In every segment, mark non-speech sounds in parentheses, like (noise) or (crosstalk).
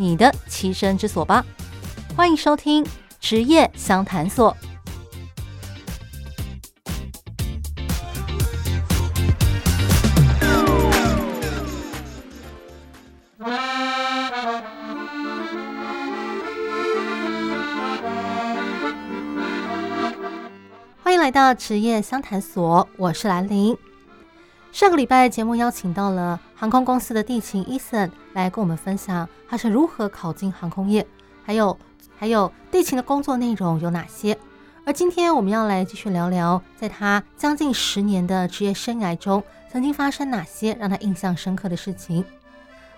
你的栖身之所吧！欢迎收听职业相谈所。欢迎来到职业相谈所，我是兰玲。上个礼拜节目邀请到了航空公司的地勤 Ethan 来跟我们分享他是如何考进航空业，还有还有地勤的工作内容有哪些。而今天我们要来继续聊聊，在他将近十年的职业生涯中，曾经发生哪些让他印象深刻的事情。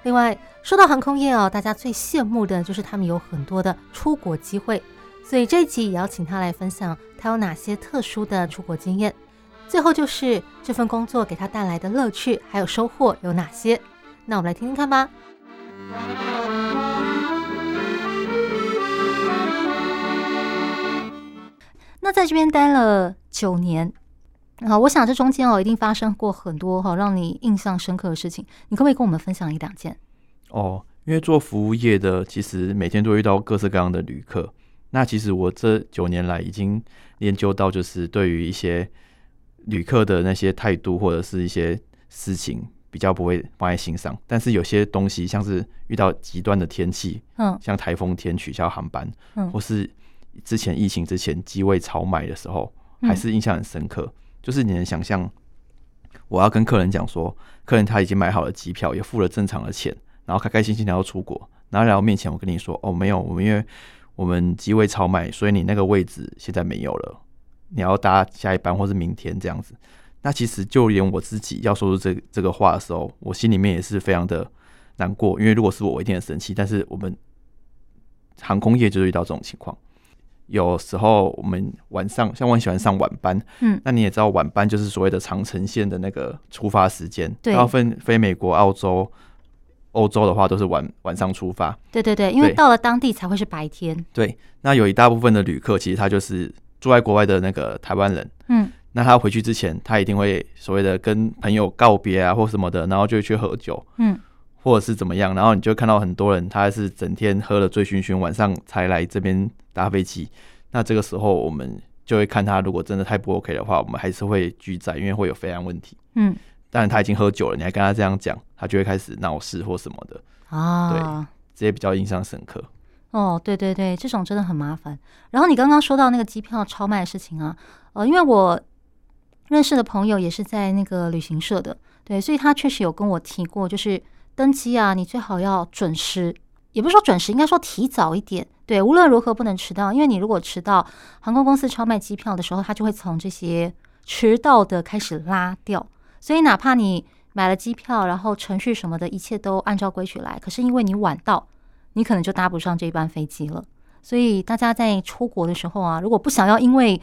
另外，说到航空业哦，大家最羡慕的就是他们有很多的出国机会，所以这一集也要请他来分享他有哪些特殊的出国经验。最后就是这份工作给他带来的乐趣还有收获有哪些？那我们来听听看吧。那在这边待了九年，啊，我想这中间哦一定发生过很多哈让你印象深刻的事情，你可不可以跟我们分享一两件？哦，因为做服务业的，其实每天都遇到各式各样的旅客。那其实我这九年来已经研究到，就是对于一些。旅客的那些态度或者是一些事情比较不会放在心上，但是有些东西像是遇到极端的天气，嗯，像台风天取消航班，嗯，或是之前疫情之前机位超卖的时候，还是印象很深刻。就是你能想象，我要跟客人讲说，客人他已经买好了机票，也付了正常的钱，然后开开心心的要出国，然后来到面前我跟你说，哦，没有，我们因为我们机位超卖，所以你那个位置现在没有了。你要搭下一班，或是明天这样子，那其实就连我自己要说出这这个话的时候，我心里面也是非常的难过。因为如果是我，我一定很生气。但是我们航空业就是遇到这种情况，有时候我们晚上像我很喜欢上晚班，嗯，那你也知道晚班就是所谓的长城线的那个出发时间，对，然后飞飞美国、澳洲、欧洲的话都是晚晚上出发，对对对，因为到了当地才会是白天。对，那有一大部分的旅客其实他就是。住在国外的那个台湾人，嗯，那他回去之前，他一定会所谓的跟朋友告别啊，或什么的，然后就去喝酒，嗯，或者是怎么样，然后你就看到很多人，他是整天喝了醉醺醺，晚上才来这边搭飞机。那这个时候，我们就会看他，如果真的太不 OK 的话，我们还是会拒载，因为会有飞安问题，嗯。但他已经喝酒了，你还跟他这样讲，他就会开始闹事或什么的啊，对，这些比较印象深刻。哦，对对对，这种真的很麻烦。然后你刚刚说到那个机票超卖的事情啊，呃，因为我认识的朋友也是在那个旅行社的，对，所以他确实有跟我提过，就是登机啊，你最好要准时，也不是说准时，应该说提早一点，对，无论如何不能迟到，因为你如果迟到，航空公司超卖机票的时候，他就会从这些迟到的开始拉掉，所以哪怕你买了机票，然后程序什么的一切都按照规矩来，可是因为你晚到。你可能就搭不上这班飞机了，所以大家在出国的时候啊，如果不想要因为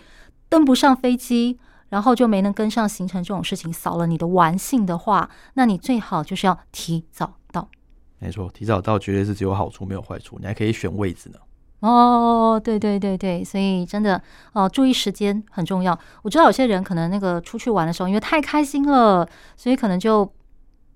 登不上飞机，然后就没能跟上行程这种事情扫了你的玩性的话，那你最好就是要提早到。没错，提早到绝对是只有好处没有坏处，你还可以选位置呢。哦，对对对对，所以真的哦，注意时间很重要。我知道有些人可能那个出去玩的时候，因为太开心了，所以可能就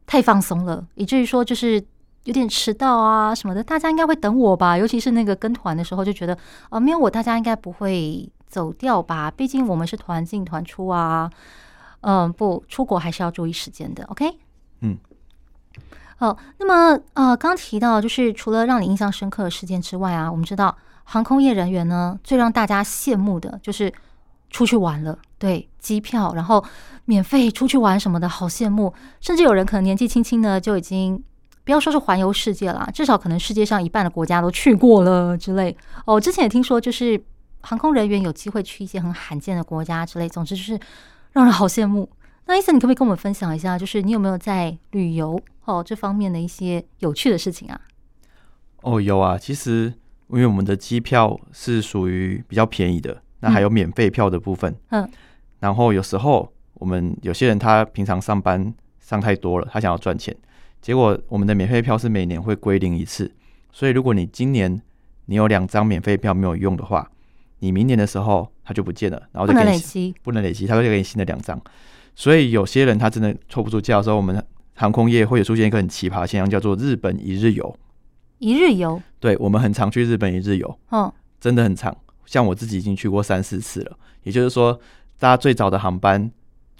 太放松了，以至于说就是。有点迟到啊什么的，大家应该会等我吧？尤其是那个跟团的时候，就觉得啊，没有我，大家应该不会走掉吧？毕竟我们是团进团出啊。嗯，不，出国还是要注意时间的。OK，嗯，好。那么呃，刚提到就是除了让你印象深刻的事件之外啊，我们知道航空业人员呢，最让大家羡慕的就是出去玩了，对，机票，然后免费出去玩什么的，好羡慕。甚至有人可能年纪轻轻的就已经。不要说是环游世界啦，至少可能世界上一半的国家都去过了之类。哦，之前也听说，就是航空人员有机会去一些很罕见的国家之类。总之就是让人好羡慕。那 Ethan，你可不可以跟我们分享一下，就是你有没有在旅游哦这方面的一些有趣的事情啊？哦，有啊，其实因为我们的机票是属于比较便宜的，那还有免费票的部分。嗯，然后有时候我们有些人他平常上班上太多了，他想要赚钱，结果我们的免费票是每年会归零一次，所以如果你今年你有两张免费票没有用的话，你明年的时候它就不见了，然后就不能累积，不能累积，他会给你新的两张。所以有些人他真的凑不出假的时候，我们航空业会有出现一个很奇葩的现象，叫做日本一日游。一日游，对，我们很常去日本一日游，嗯，真的很长。像我自己已经去过三四次了。也就是说，大家最早的航班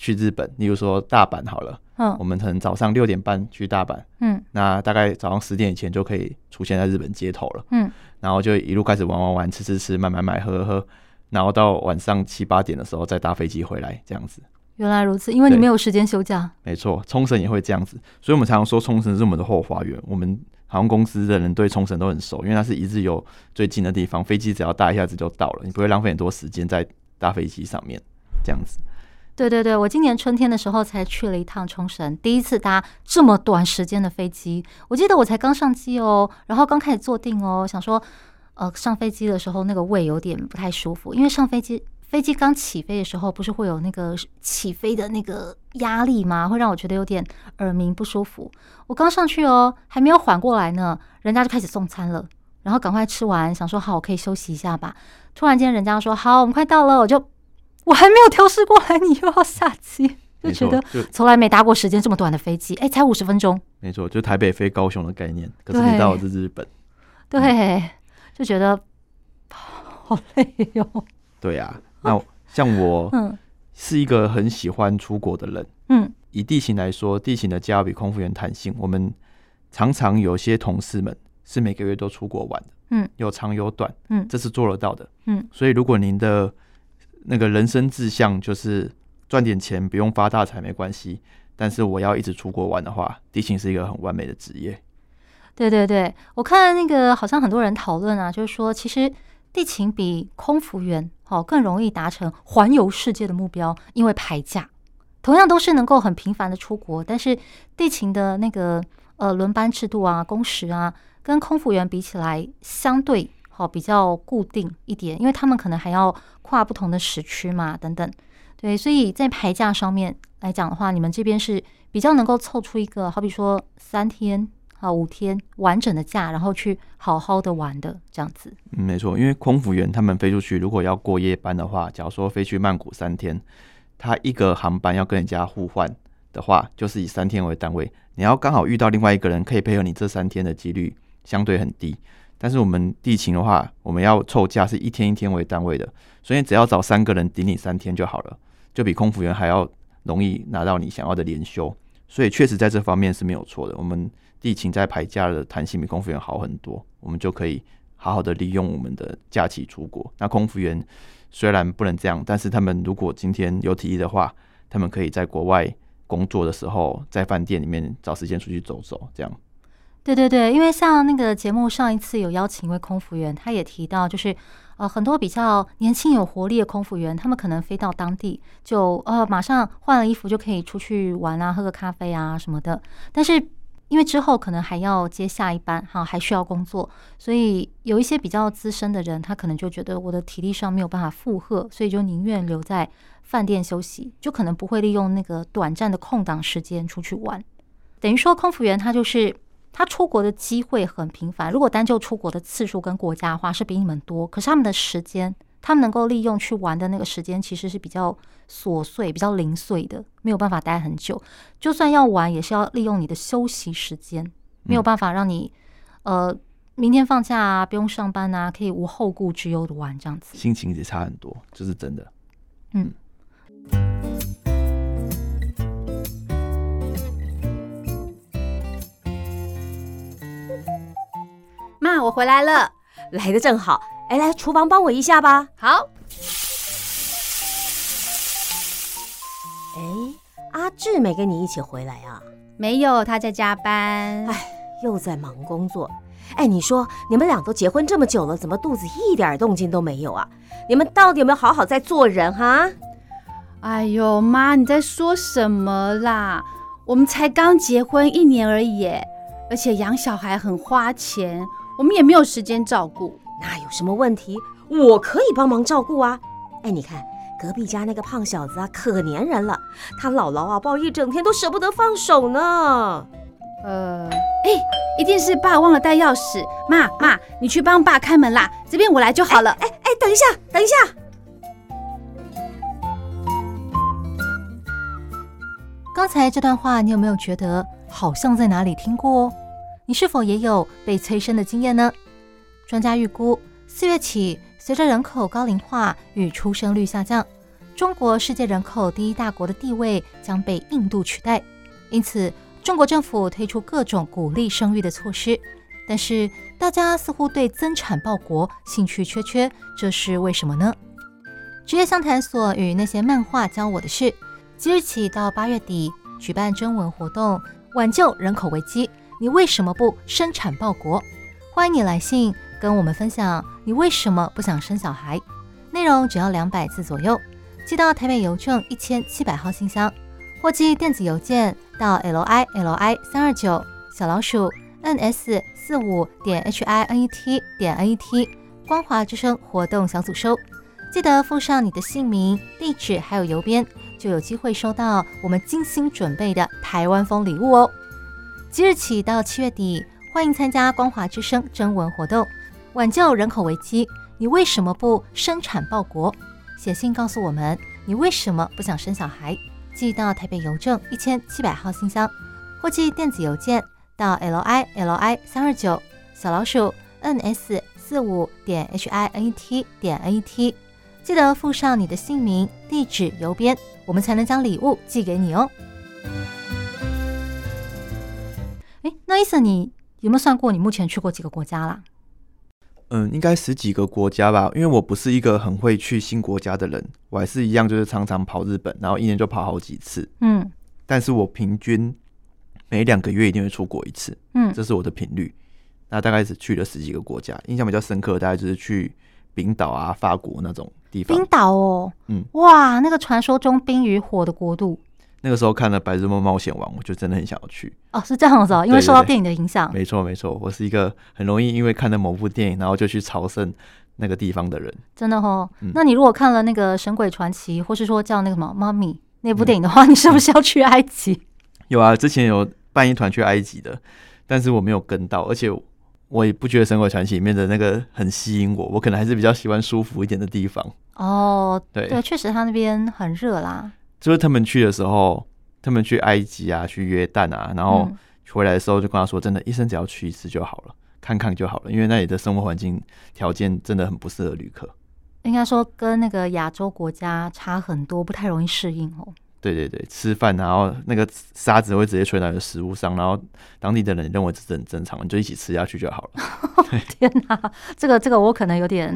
去日本，例如说大阪好了，嗯，我们可能早上六点半去大阪，嗯，那大概早上十点以前就可以出现在日本街头了，嗯，然后就一路开始玩玩玩，吃吃吃，买买买，喝喝喝，然后到晚上七八点的时候再搭飞机回来，这样子。原来如此，因为你没有时间休假。没错，冲绳也会这样子，所以我们常常说冲绳是我们的后花园。我们航空公司的人对冲绳都很熟，因为它是一日游最近的地方，飞机只要搭一下子就到了，你不会浪费很多时间在搭飞机上面。这样子。对对对，我今年春天的时候才去了一趟冲绳，第一次搭这么短时间的飞机。我记得我才刚上机哦，然后刚开始坐定哦，想说，呃，上飞机的时候那个胃有点不太舒服，因为上飞机。飞机刚起飞的时候，不是会有那个起飞的那个压力吗？会让我觉得有点耳鸣不舒服。我刚上去哦，还没有缓过来呢，人家就开始送餐了。然后赶快吃完，想说好，我可以休息一下吧。突然间，人家说好，我们快到了。我就我还没有调试过来，你又要下机，(laughs) 就觉得从来没搭过时间这么短的飞机。哎，才五十分钟。没错，就台北飞高雄的概念。可是你到的是日本，对，嗯、就觉得 (sighs) 好累哟、哦。对呀、啊。那像我，(laughs) 是一个很喜欢出国的人。嗯，以地形来说，地形的家比空服员弹性。我们常常有些同事们是每个月都出国玩的。嗯，有长有短。嗯，这是做得到的。嗯，所以如果您的那个人生志向就是赚点钱，不用发大财没关系。但是我要一直出国玩的话，地勤是一个很完美的职业。对对对，我看那个好像很多人讨论啊，就是说其实。地勤比空服员哦更容易达成环游世界的目标，因为排假，同样都是能够很频繁的出国，但是地勤的那个呃轮班制度啊、工时啊，跟空服员比起来相对好比较固定一点，因为他们可能还要跨不同的时区嘛，等等。对，所以在排假上面来讲的话，你们这边是比较能够凑出一个，好比说三天。啊，五天完整的假，然后去好好的玩的这样子。没错，因为空服员他们飞出去，如果要过夜班的话，假如说飞去曼谷三天，他一个航班要跟人家互换的话，就是以三天为单位。你要刚好遇到另外一个人可以配合你这三天的几率相对很低。但是我们地勤的话，我们要凑假是一天一天为单位的，所以只要找三个人顶你三天就好了，就比空服员还要容易拿到你想要的连休。所以确实在这方面是没有错的。我们。地勤在排假的弹性比空服员好很多，我们就可以好好的利用我们的假期出国。那空服员虽然不能这样，但是他们如果今天有体力的话，他们可以在国外工作的时候，在饭店里面找时间出去走走。这样，对对对，因为像那个节目上一次有邀请一位空服员，他也提到，就是呃很多比较年轻有活力的空服员，他们可能飞到当地就呃马上换了衣服就可以出去玩啊，喝个咖啡啊什么的，但是。因为之后可能还要接下一班哈，还需要工作，所以有一些比较资深的人，他可能就觉得我的体力上没有办法负荷，所以就宁愿留在饭店休息，就可能不会利用那个短暂的空档时间出去玩。等于说，空服员他就是他出国的机会很频繁，如果单就出国的次数跟国家的话，是比你们多，可是他们的时间。他们能够利用去玩的那个时间，其实是比较琐碎、比较零碎的，没有办法待很久。就算要玩，也是要利用你的休息时间，没有办法让你呃明天放假啊，不用上班啊，可以无后顾之忧的玩这样子。心情也差很多，这是真的。嗯。妈，我回来了，来的正好。哎来，厨房帮我一下吧。好。哎，阿志没跟你一起回来啊？没有，他在加班。哎，又在忙工作。哎，你说你们俩都结婚这么久了，怎么肚子一点动静都没有啊？你们到底有没有好好在做人哈？哎呦，妈，你在说什么啦？我们才刚结婚一年而已，而且养小孩很花钱。我们也没有时间照顾。那有什么问题？我可以帮忙照顾啊！哎，你看隔壁家那个胖小子啊，可粘人了，他姥姥啊抱一整天都舍不得放手呢。呃，哎，一定是爸忘了带钥匙。妈妈，你去帮爸开门啦，这边我来就好了。哎哎，等一下，等一下。刚才这段话，你有没有觉得好像在哪里听过哦？你是否也有被催生的经验呢？专家预估，四月起，随着人口高龄化与出生率下降，中国世界人口第一大国的地位将被印度取代。因此，中国政府推出各种鼓励生育的措施，但是大家似乎对增产报国兴趣缺缺，这是为什么呢？职业相谈所与那些漫画教我的事，即日起到八月底举办征文活动，挽救人口危机。你为什么不生产报国？欢迎你来信跟我们分享你为什么不想生小孩，内容只要两百字左右，寄到台北邮政一千七百号信箱，或寄电子邮件。到 l i l i 三二九小老鼠 n s 四五点 h i n e t 点 n e t 光华之声活动小组收，记得附上你的姓名、地址还有邮编，就有机会收到我们精心准备的台湾风礼物哦。即日起到七月底，欢迎参加光华之声征文活动，挽救人口危机。你为什么不生产报国？写信告诉我们，你为什么不想生小孩？寄到台北邮政一千七百号信箱，或寄电子邮件到 l i l i 三二九小老鼠 n s 四五点 h i n e t 点 n e t，记得附上你的姓名、地址、邮编，我们才能将礼物寄给你哦。哎，那伊森，你有没有算过你目前去过几个国家啦？嗯，应该十几个国家吧，因为我不是一个很会去新国家的人，我还是一样，就是常常跑日本，然后一年就跑好几次。嗯，但是我平均每两个月一定会出国一次。嗯，这是我的频率。那大概是去了十几个国家，印象比较深刻，大概就是去冰岛啊、法国那种地方。冰岛哦，嗯，哇，那个传说中冰与火的国度。那个时候看了《白日梦冒险王》，我就真的很想要去。哦，是这样子哦，因为受到电影的影响。没错，没错，我是一个很容易因为看了某部电影，然后就去朝圣那个地方的人。真的哦，嗯、那你如果看了那个《神鬼传奇》，或是说叫那个什么《妈咪》那部电影的话，嗯、(laughs) 你是不是要去埃及？有啊，之前有办一团去埃及的，但是我没有跟到，而且我也不觉得《神鬼传奇》里面的那个很吸引我，我可能还是比较喜欢舒服一点的地方。哦，对对，确实他那边很热啦。就是他们去的时候。他们去埃及啊，去约旦啊，然后回来的时候就跟他说：“真的，一生只要去一次就好了，看看就好了，因为那里的生活环境条件真的很不适合旅客。应该说跟那个亚洲国家差很多，不太容易适应哦。对对对，吃饭然后那个沙子会直接吹到你的食物上，然后当地的人认为这是很正常，你就一起吃下去就好了。(laughs) 天哪，这个这个我可能有点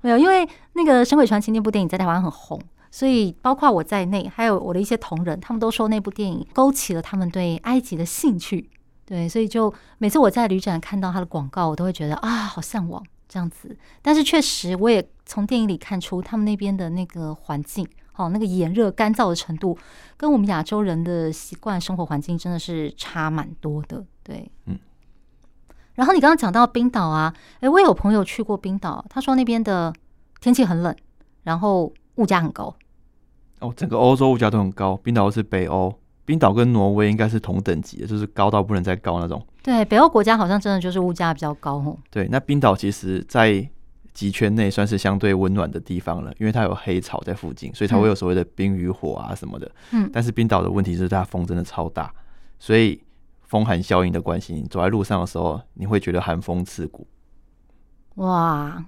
没有，因为那个《神鬼传奇》那部电影在台湾很红。”所以，包括我在内，还有我的一些同仁，他们都说那部电影勾起了他们对埃及的兴趣。对，所以就每次我在旅展看到他的广告，我都会觉得啊，好向往这样子。但是确实，我也从电影里看出他们那边的那个环境，哦，那个炎热干燥的程度，跟我们亚洲人的习惯生活环境真的是差蛮多的。对，嗯。然后你刚刚讲到冰岛啊，诶，我也有朋友去过冰岛，他说那边的天气很冷，然后。物价很高哦，整个欧洲物价都很高。冰岛是北欧，冰岛跟挪威应该是同等级的，就是高到不能再高那种。对，北欧国家好像真的就是物价比较高哦。对，那冰岛其实，在极圈内算是相对温暖的地方了，因为它有黑潮在附近，所以它会有所谓的冰与火啊什么的。嗯，但是冰岛的问题是它风真的超大，所以风寒效应的关系，你走在路上的时候，你会觉得寒风刺骨。哇。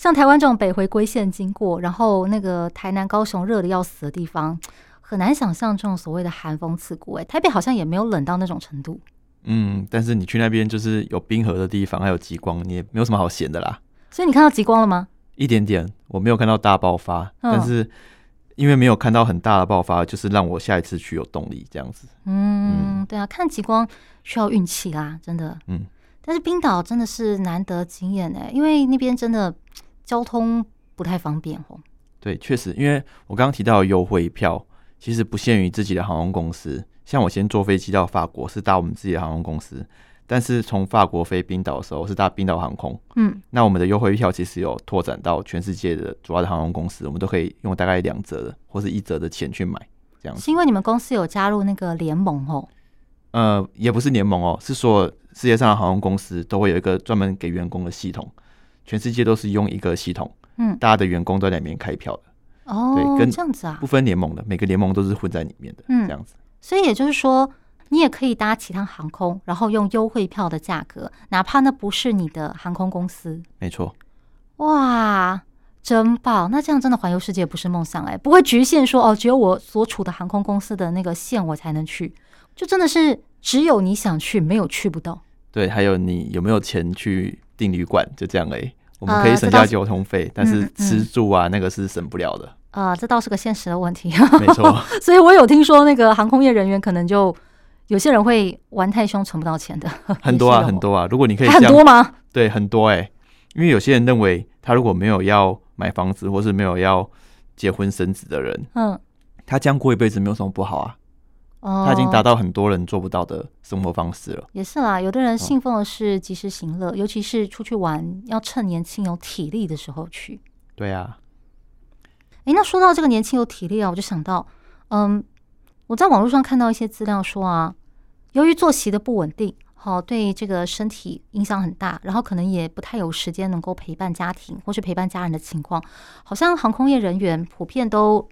像台湾这种北回归线经过，然后那个台南、高雄热的要死的地方，很难想象这种所谓的寒风刺骨。哎，台北好像也没有冷到那种程度。嗯，但是你去那边就是有冰河的地方，还有极光，你也没有什么好闲的啦。所以你看到极光了吗？一点点，我没有看到大爆发，嗯、但是因为没有看到很大的爆发，就是让我下一次去有动力这样子。嗯，嗯对啊，看极光需要运气啦，真的。嗯，但是冰岛真的是难得经验哎，因为那边真的。交通不太方便哦。对，确实，因为我刚刚提到优惠票，其实不限于自己的航空公司。像我先坐飞机到法国，是搭我们自己的航空公司，但是从法国飞冰岛的时候是搭冰岛航空，嗯，那我们的优惠票其实有拓展到全世界的主要的航空公司，我们都可以用大概两折的或是一折的钱去买，这样。是因为你们公司有加入那个联盟哦？呃，也不是联盟哦，是说世界上的航空公司都会有一个专门给员工的系统，全世界都是用一个系统，嗯，大家的员工都在里面开票的，哦，对跟这样子啊不，分联盟的，每个联盟都是混在里面的，嗯这样子。所以也就是说，你也可以搭其他航空，然后用优惠票的价格，哪怕那不是你的航空公司，没错，哇，真棒！那这样真的环游世界不是梦想哎，不会局限说哦，只有我所处的航空公司的那个线我才能去，就真的是只有你想去，没有去不到。对，还有你有没有钱去订旅馆，就这样而已。我们呃可以省下交通费，但是吃住啊，那个是省不了的。啊、这倒是个现实的问题。(laughs) 没错，(laughs) 所以我有听说那个航空业人员可能就有些人会玩太凶，存不到钱的。(laughs) 很多啊，很多啊。如果你可以还很多吗？对，很多哎、欸。因为有些人认为，他如果没有要买房子，或是没有要结婚生子的人，嗯，他这样过一辈子没有什么不好啊。哦，他已经达到很多人做不到的生活方式了。也是啦，有的人信奉的是及时行乐，尤其是出去玩要趁年轻有体力的时候去。对啊，诶，那说到这个年轻有体力啊，我就想到，嗯，我在网络上看到一些资料说啊，由于作息的不稳定，好对这个身体影响很大，然后可能也不太有时间能够陪伴家庭或是陪伴家人的情况，好像航空业人员普遍都，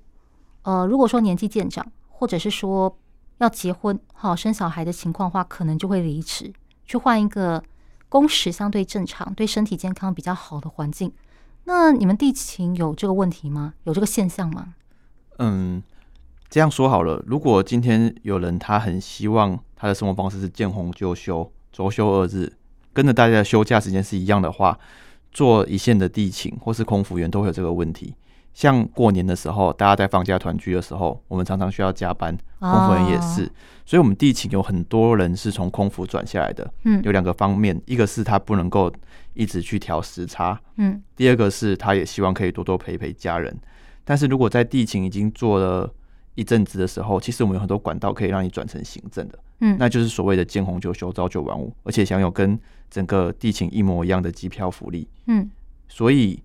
呃，如果说年纪渐长，或者是说要结婚、好生小孩的情况的话，可能就会离职，去换一个工时相对正常、对身体健康比较好的环境。那你们地勤有这个问题吗？有这个现象吗？嗯，这样说好了，如果今天有人他很希望他的生活方式是见红就休、周休二日，跟着大家的休假时间是一样的话，做一线的地勤或是空服员都会有这个问题。像过年的时候，大家在放假团聚的时候，我们常常需要加班，空服人也是。哦所以，我们地勤有很多人是从空服转下来的。嗯有两个方面，一个是他不能够一直去调时差，嗯第二个是他也希望可以多多陪陪家人。但是如果在地勤已经做了一阵子的时候，其实我们有很多管道可以让你转成行政的，嗯，那就是所谓的见红就休、朝九晚五，而且享有跟整个地勤一模一样的机票福利。嗯所以，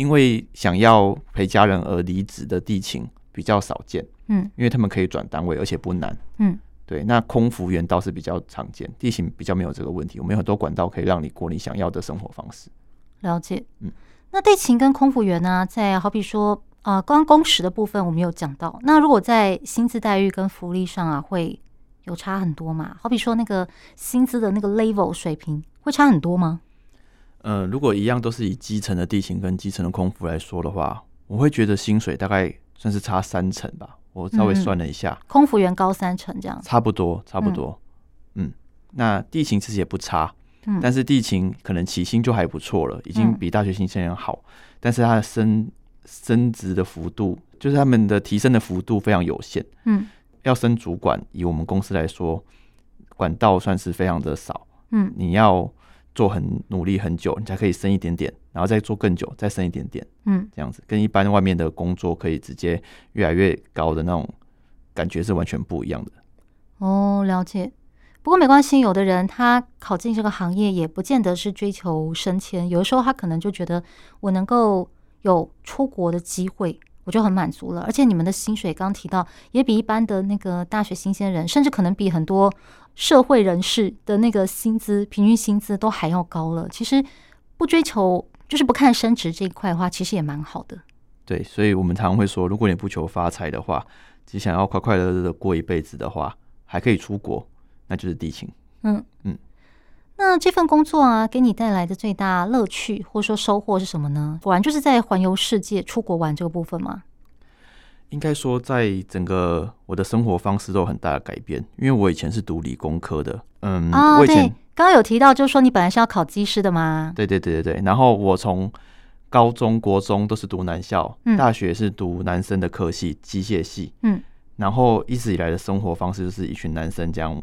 因为想要陪家人而离职的地勤比较少见，嗯因为他们可以转单位，而且不难。嗯，对。那空服员倒是比较常见，地勤比较没有这个问题。我们有很多管道可以让你过你想要的生活方式。了解。嗯，那地勤跟空服员呢，在好比说啊，呃、刚工时的部分我们有讲到。那如果在薪资待遇跟福利上啊，会有差很多嘛？好比说那个薪资的那个 level 水平会差很多吗？呃，如果一样都是以基层的地勤跟基层的空服来说的话，我会觉得薪水大概算是差三成吧。我稍微算了一下，空服员高三成这样。差不多，差不多。嗯，那地勤其实也不差，嗯，但是地勤可能起薪就还不错了，已经比大学新鲜人好。但是他的升升职的幅度，就是他们的提升的幅度非常有限。嗯要升主管，以我们公司来说，管道算是非常的少。嗯你要做很努力很久，你才可以升一点点，然后再做更久，再升一点点，嗯，这样子跟一般外面的工作可以直接越来越高的那种感觉是完全不一样的。哦，了解。不过没关系，有的人他考进这个行业也不见得是追求升迁，有的时候他可能就觉得我能够有出国的机会，我就很满足了。而且你们的薪水刚提到，也比一般的那个大学新鲜人，甚至可能比很多社会人士的那个薪资平均薪资都还要高了。其实不追求就是不看升值这一块的话，其实也蛮好的。对，所以我们常常会说，如果你不求发财的话，只想要快快乐乐的过一辈子的话，还可以出国，那就是地勤。嗯嗯，那这份工作啊，给你带来的最大乐趣或者说收获是什么呢？果然就是在环游世界、出国玩这个部分吗？应该说，在整个我的生活方式都有很大的改变，因为我以前是读理工科的，嗯，我以前，刚刚有提到，就是说你本来是要考机师的吗？对对对对对，然后我从高中、国中都是读男校，嗯大学是读男生的科系，机械系，嗯，然后一直以来的生活方式就是一群男生这样，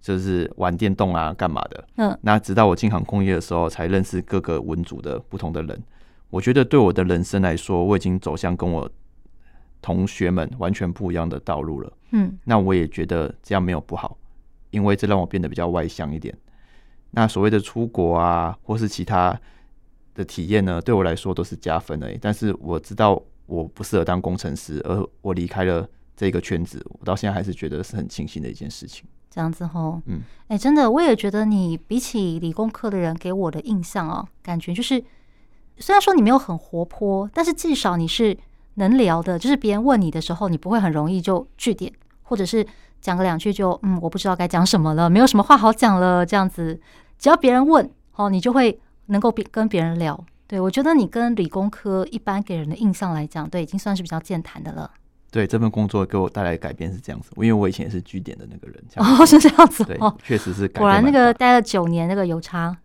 就是玩电动啊，干嘛的，嗯，那直到我进航空业的时候，才认识各个文组的不同的人。我觉得对我的人生来说，我已经走向跟我同学们完全不一样的道路了。嗯那我也觉得这样没有不好，因为这让我变得比较外向一点。那所谓的出国啊，或是其他的体验呢，对我来说都是加分的。但是我知道我不适合当工程师，而我离开了这个圈子，我到现在还是觉得是很庆幸的一件事情。这样子吼，嗯，哎、欸，真的，我也觉得你比起理工科的人给我的印象哦，感觉就是虽然说你没有很活泼，但是至少你是能聊的，就是别人问你的时候，你不会很容易就据点，或者是讲个两句就嗯，我不知道该讲什么了，没有什么话好讲了，这样子，只要别人问哦，你就会能够别跟别人聊。对，我觉得你跟理工科一般给人的印象来讲，对，已经算是比较健谈的了。对，这份工作给我带来的改变是这样子，因为我以前也是据点的那个人。哦，是这样子对哦，确实是改变。果然那个待了九年，那个有差。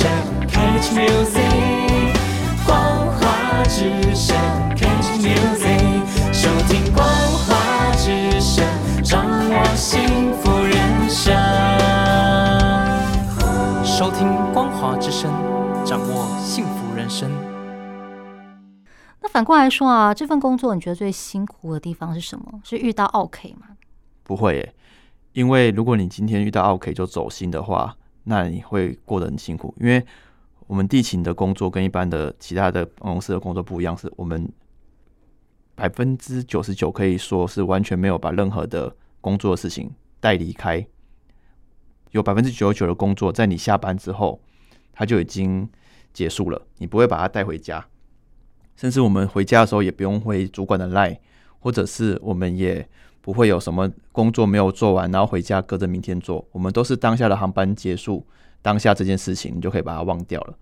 声，Catch Music，光华之声，Catch Music，收听光华之声，掌握幸福人生。收听光华之声，掌握幸福人生。那反过来说啊，这份工作你觉得最辛苦的地方是什么？是遇到奥客吗？不会耶，因为如果你今天遇到奥客就走心的话，那你会过得很辛苦。因为我们地勤的工作跟一般的其他的办公室的工作不一样，是我们百分之九十九可以说是完全没有把任何的工作的事情带离开。有百分之九十九的工作在你下班之后，它就已经结束了，你不会把它带回家。甚至我们回家的时候也不用回主管的 line，或者是我们也。不会有什么工作没有做完，然后回家搁着明天做。我们都是当下的航班结束，当下这件事情你就可以把它忘掉了。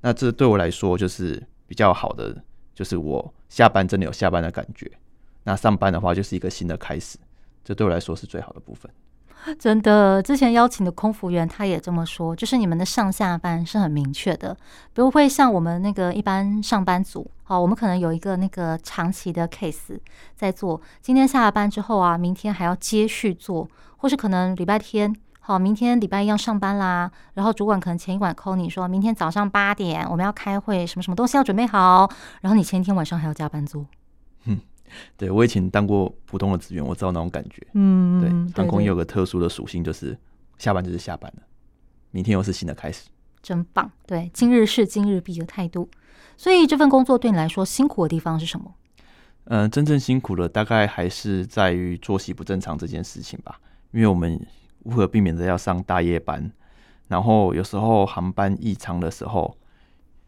那这对我来说就是比较好的，就是我下班真的有下班的感觉。那上班的话就是一个新的开始，这对我来说是最好的部分。(laughs) 真的，之前邀请的空服员他也这么说，就是你们的上下班是很明确的，不会像我们那个一般上班族，好，我们可能有一个那个长期的 case 在做，今天下了班之后啊，明天还要接续做，或是可能礼拜天，好，明天礼拜一要上班啦，然后主管可能前一晚 call 你说，明天早上八点我们要开会，什么什么东西要准备好，然后你前一天晚上还要加班做。对，我以前当过普通的职员，我知道那种感觉。嗯，对，对航空也有个特殊的属性，就是下班就是下班了，明天又是新的开始。真棒，对，今日事今日毕的态度。所以这份工作对你来说辛苦的地方是什么？嗯、呃，真正辛苦的大概还是在于作息不正常这件事情吧，因为我们无可避免的要上大夜班，然后有时候航班异常的时候，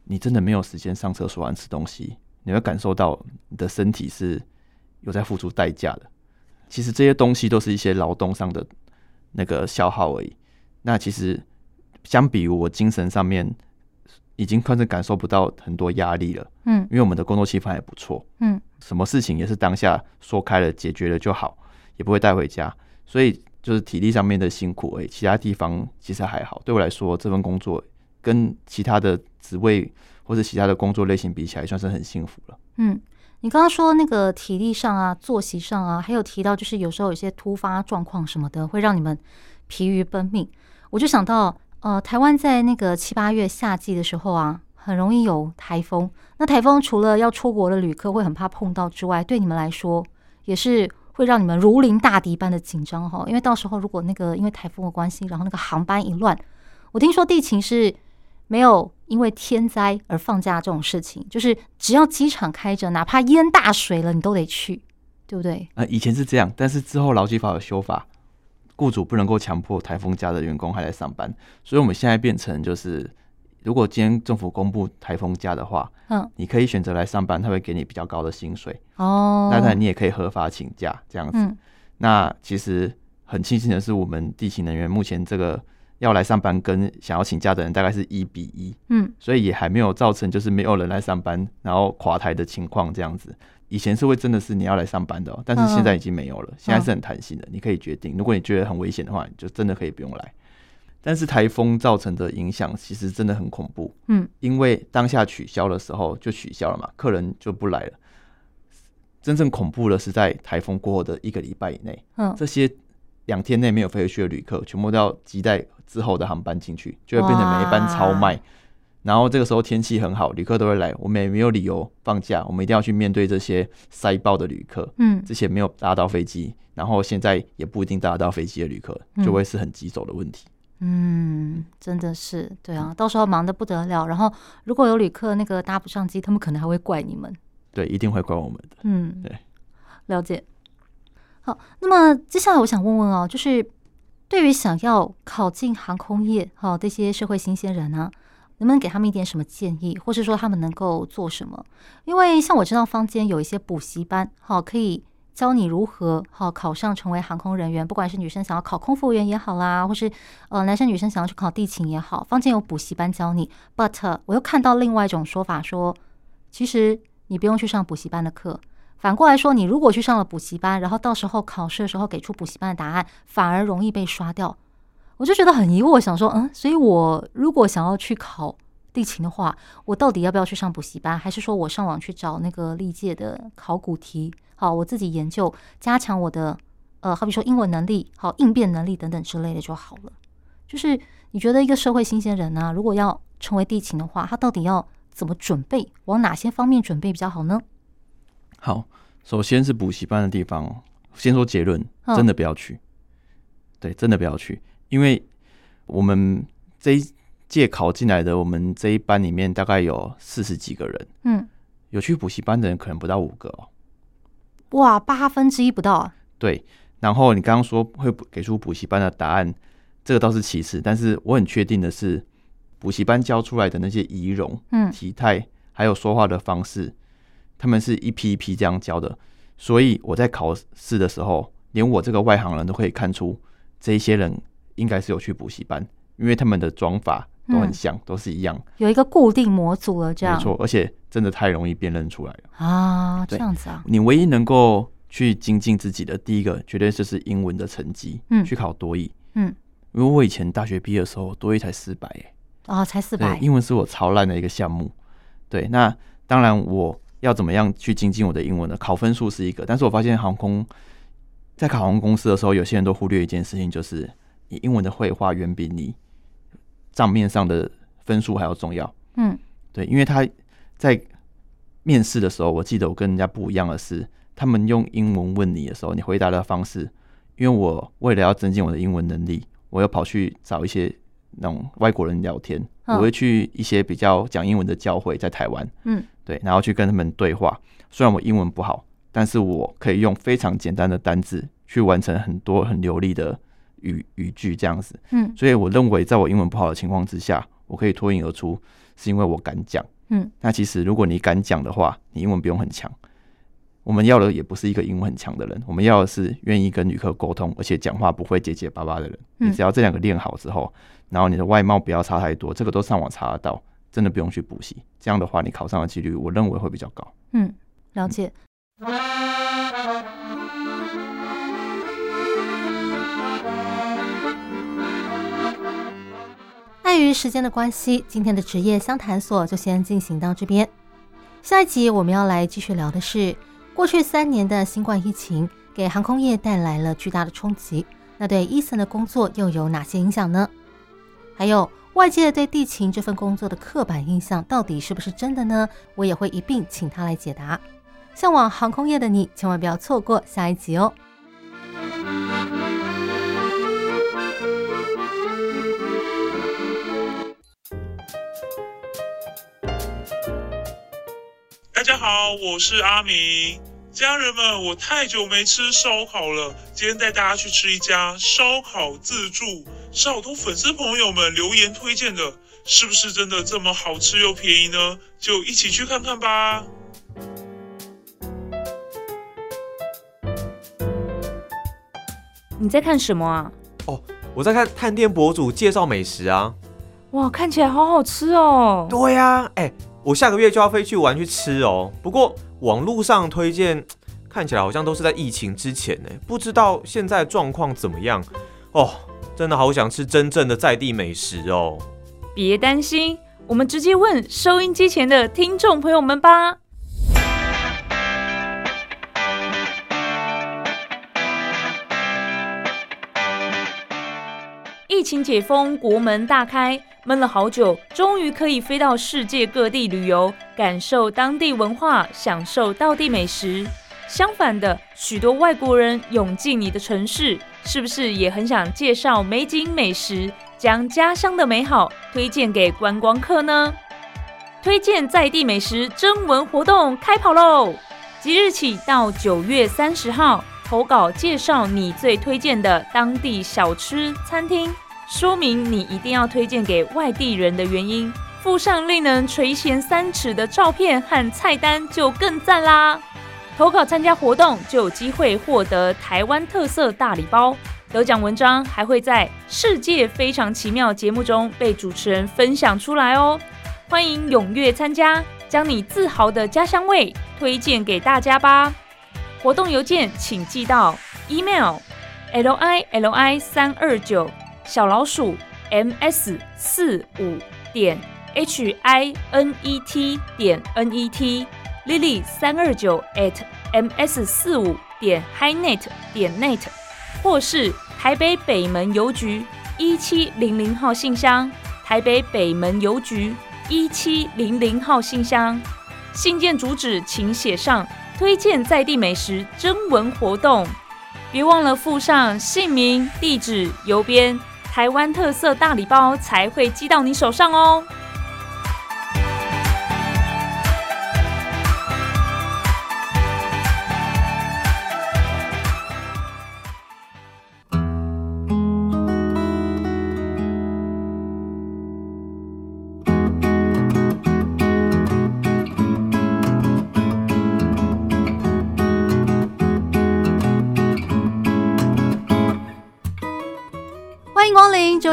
你真的没有时间上厕所和吃东西。你会感受到你的身体是有在付出代价的。其实这些东西都是一些劳动上的那个消耗而已。那其实相比于我精神上面，已经算是感受不到很多压力了。嗯，因为我们的工作气氛也不错。嗯，什么事情也是当下说开了解决了就好，也不会带回家。所以就是体力上面的辛苦而已，其他地方其实还好。对我来说，这份工作跟其他的职位。或者其他的工作类型比起来，算是很幸福了。嗯，你刚刚说那个体力上啊、作息上啊，还有提到就是有时候有些突发状况什么的，会让你们疲于奔命。我就想到，呃，台湾在那个七八月夏季的时候啊，很容易有台风。那台风除了要出国的旅客会很怕碰到之外，对你们来说也是会让你们如临大敌般的紧张哈。因为到时候如果那个因为台风的关系，然后那个航班一乱，我听说地勤是。没有因为天灾而放假这种事情，就是只要机场开着，哪怕淹大水了，你都得去，对不对？啊、呃，以前是这样，但是之后劳基法有修法，雇主不能够强迫台风假的员工还来上班，所以我们现在变成就是，如果今天政府公布台风假的话，嗯，你可以选择来上班，他会给你比较高的薪水哦。那当然你也可以合法请假这样子。嗯、那其实很庆幸的是，我们地勤人员目前这个。要来上班跟想要请假的人大概是一比一，嗯，所以也还没有造成就是没有人来上班然后垮台的情况这样子。以前是会真的是你要来上班的，但是现在已经没有了，现在是很弹性的，你可以决定，如果你觉得很危险的话，你就真的可以不用来。但是台风造成的影响其实真的很恐怖，嗯，因为当下取消的时候就取消了嘛，客人就不来了。真正恐怖的是在台风过后的一个礼拜以内，嗯，这些两天内没有飞回去的旅客全部都要挤在。之后的航班进去就会变成每一班超卖，然后这个时候天气很好，旅客都会来，我们也没有理由放假，我们一定要去面对这些塞爆的旅客。嗯，之前没有搭到飞机，然后现在也不一定搭到飞机的旅客，就会是很棘手的问题。嗯，真的是，对啊，到时候忙得不得了。然后如果有旅客那个搭不上机，他们可能还会怪你们。对，一定会怪我们的。嗯，对，了解。好，那么接下来我想问问哦，就是对于想要考进航空业，好这些社会新鲜人呢，能不能给他们一点什么建议，或是说他们能够做什么？因为像我知道坊间有一些补习班，好可以。教你如何好考上成为航空人员，不管是女生想要考空服务员也好啦，或是呃男生女生想要去考地勤也好，坊间有补习班教你。But 我又看到另外一种说法说，其实你不用去上补习班的课，反过来说，你如果去上了补习班，然后到时候考试的时候给出补习班的答案，反而容易被刷掉。我就觉得很疑惑，想说，嗯，所以我如果想要去考地勤的话，我到底要不要去上补习班，还是说我上网去找那个历届的考古题？好，我自己研究，加强我的呃，好比说英文能力，好应变能力等等之类的就好了。就是你觉得一个社会新鲜人呢、如果要成为地勤的话，他到底要怎么准备？往哪些方面准备比较好呢？好，首先是补习班的地方，先说结论，真的不要去。对，真的不要去，因为我们这一届考进来的，我们这一班里面大概有四十几个人，嗯，有去补习班的人可能不到五个哦。哇，八分之一不到啊！对，然后你刚刚说会给出补习班的答案，这个倒是其次，但是我很确定的是，补习班教出来的那些仪容、嗯，体态，还有说话的方式，他们是一批一批这样教的，所以我在考试的时候，连我这个外行人都可以看出，这一些人应该是有去补习班，因为他们的装法都很像，嗯、都是一样，有一个固定模组了，这样没错，而且。真的太容易辨认出来了啊！这样子啊，你唯一能够去精进自己的第一个，绝对就是英文的成绩。嗯，去考多译。嗯，因为我以前大学毕业的时候，多译才四百耶。啊，才四百。英文是我超烂的一个项目。对，那当然我要怎么样去精进我的英文呢？考分数是一个，但是我发现航空在考航空公司的时候，有些人都忽略一件事情，就是你英文的绘画远比你账面上的分数还要重要。嗯，对，因为他。在面试的时候，我记得我跟人家不一样的是，他们用英文问你的时候，你回答的方式，因为我为了要增进我的英文能力，我又跑去找一些那种外国人聊天，我会去一些比较讲英文的教会，在台湾，嗯，对，然后去跟他们对话。虽然我英文不好，但是我可以用非常简单的单字去完成很多很流利的语语句，这样子，嗯，所以我认为，在我英文不好的情况之下，我可以脱颖而出，是因为我敢讲。嗯，那其实如果你敢讲的话，你英文不用很强。我们要的也不是一个英文很强的人，我们要的是愿意跟旅客沟通，而且讲话不会结结巴巴的人。你只要这两个练好之后，然后你的外貌不要差太多，这个都上网查得到，真的不用去补习。这样的话，你考上的几率，我认为会比较高。嗯，了解。碍于时间的关系，今天的职业相谈所就先进行到这边。下一集我们要来继续聊的是，过去三年的新冠疫情给航空业带来了巨大的冲击，那对 Eason 的工作又有哪些影响呢？还有外界对地勤这份工作的刻板印象到底是不是真的呢？我也会一并请他来解答。向往航空业的你，千万不要错过下一集哦。大家好，我是阿明。家人们，我太久没吃烧烤了，今天带大家去吃一家烧烤自助，是好多粉丝朋友们留言推荐的，是不是真的这么好吃又便宜呢？就一起去看看吧。你在看什么啊？哦，我在看探店博主介绍美食啊。哇，看起来好好吃哦。对呀，哎。我下个月就要飞去玩去吃哦，不过网络上推荐看起来好像都是在疫情之前呢，不知道现在状况怎么样哦。真的好想吃真正的在地美食哦。别担心，我们直接问收音机前的听众朋友们吧。疫情解封，国门大开。闷了好久，终于可以飞到世界各地旅游，感受当地文化，享受道地美食。相反的，许多外国人涌进你的城市，是不是也很想介绍美景美食，将家乡的美好推荐给观光客呢？推荐在地美食征文活动开跑喽！即日起到九月三十号，投稿介绍你最推荐的当地小吃餐厅，说明你一定要推荐给外地人的原因，附上令人垂涎三尺的照片和菜单就更赞啦！投稿参加活动就有机会获得台湾特色大礼包，得奖文章还会在《世界非常奇妙》节目中被主持人分享出来哦！欢迎踊跃参加，将你自豪的家乡味推荐给大家吧！活动邮件请寄到 email l i l i 三二九小老鼠 m s 四五点 h i n e t 点 n e t Lily 三二九 at ms 四五点 h i n e t 点 net，或是台北北门邮局一七零零号信箱，台北北门邮局一七零零号信箱。信件主旨请写上推荐在地美食征文活动，别忘了附上姓名、地址、邮编，台湾特色大礼包才会寄到你手上哦。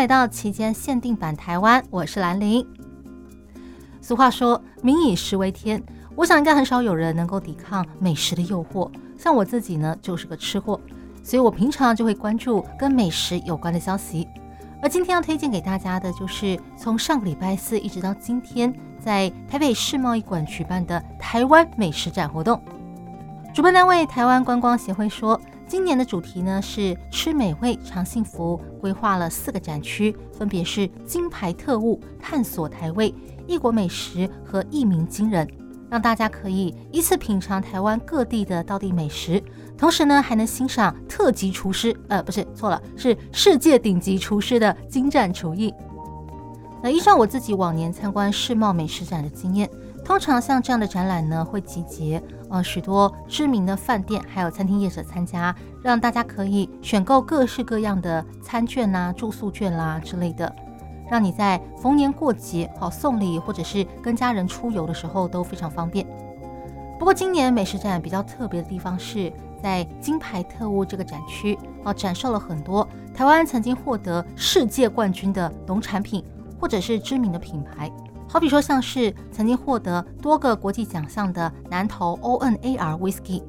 来到期间限定版台湾，我是兰陵。俗话说“民以食为天”，我想应该很少有人能够抵抗美食的诱惑。像我自己呢，就是个吃货，所以我平常就会关注跟美食有关的消息。而今天要推荐给大家的，就是从上个礼拜四一直到今天，在台北世贸易馆举办的台湾美食展活动。主办单位台湾观光协会说，今年的主题呢是“吃美味尝幸福”，规划了四个展区，分别是金牌特务、探索台味、异国美食和一鸣惊人，让大家可以依次品尝台湾各地的道地美食，同时呢还能欣赏特级厨师，呃，不是，错了，是世界顶级厨师的精湛厨艺。那依照我自己往年参观世贸美食展的经验。通常像这样的展览呢，会集结呃许多知名的饭店还有餐厅业者参加，让大家可以选购各式各样的餐券啦、住宿券啦之类的，让你在逢年过节、好送礼或者是跟家人出游的时候都非常方便。不过今年美食展比较特别的地方是在金牌特务这个展区哦，展售了很多台湾曾经获得世界冠军的农产品或者是知名的品牌。好比说，像是曾经获得多个国际奖项的南投 ONAR Whisky，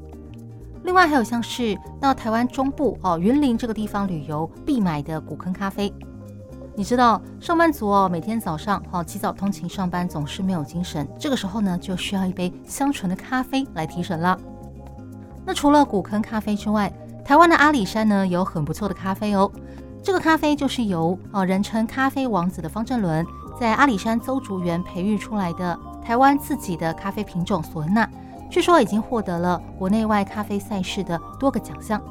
另外还有像是到台湾中部哦云林这个地方旅游必买的古坑咖啡。你知道，上班族哦每天早上哦起早通勤上班总是没有精神，这个时候呢就需要一杯香醇的咖啡来提神了。那除了古坑咖啡之外，台湾的阿里山呢有很不错的咖啡哦。这个咖啡就是由哦人称咖啡王子的方正伦。在阿里山邹竹园培育出来的台湾自己的咖啡品种索恩纳，据说已经获得了国内外咖啡赛事的多个奖项。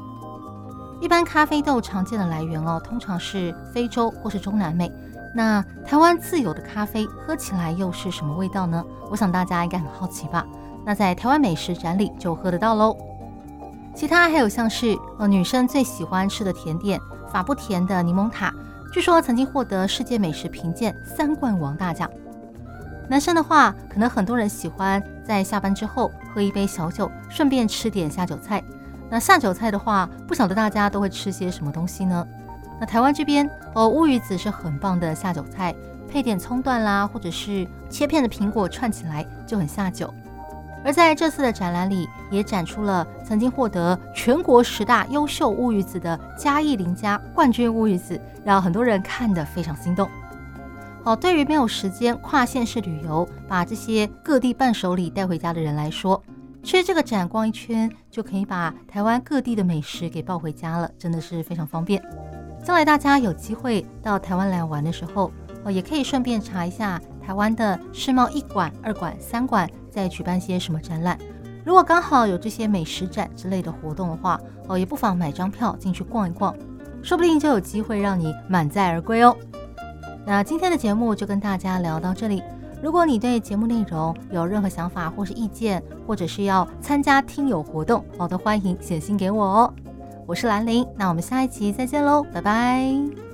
一般咖啡豆常见的来源哦，通常是非洲或是中南美，那台湾自有的咖啡喝起来又是什么味道呢？我想大家应该很好奇吧。那在台湾美食展里就喝得到喽。其他还有像是呃女生最喜欢吃的甜点法布甜的柠檬塔，据说曾经获得世界美食评鉴三冠王大奖。男生的话，可能很多人喜欢在下班之后喝一杯小酒，顺便吃点下酒菜。那下酒菜的话，不晓得大家都会吃些什么东西呢？那台湾这边哦，乌鱼子是很棒的下酒菜，配点葱段啦，或者是切片的苹果串起来就很下酒。而在这次的展览里，也展出了曾经获得全国十大优秀乌鱼子的嘉义林家冠军乌鱼子，让很多人看得非常心动。好，对于没有时间跨县市旅游，把这些各地伴手礼带回家的人来说，去这个展逛一圈就可以把台湾各地的美食给抱回家了，真的是非常方便。将来大家有机会到台湾来玩的时候，哦，也可以顺便查一下台湾的世贸一馆、二馆、三馆再举办些什么展览。如果刚好有这些美食展之类的活动的话，哦，也不妨买张票进去逛一逛，说不定就有机会让你满载而归哦。那今天的节目就跟大家聊到这里。如果你对节目内容有任何想法或是意见，或者是要参加听友活动，好的，欢迎写信给我哦。我是兰陵，那我们下一集再见喽，拜拜。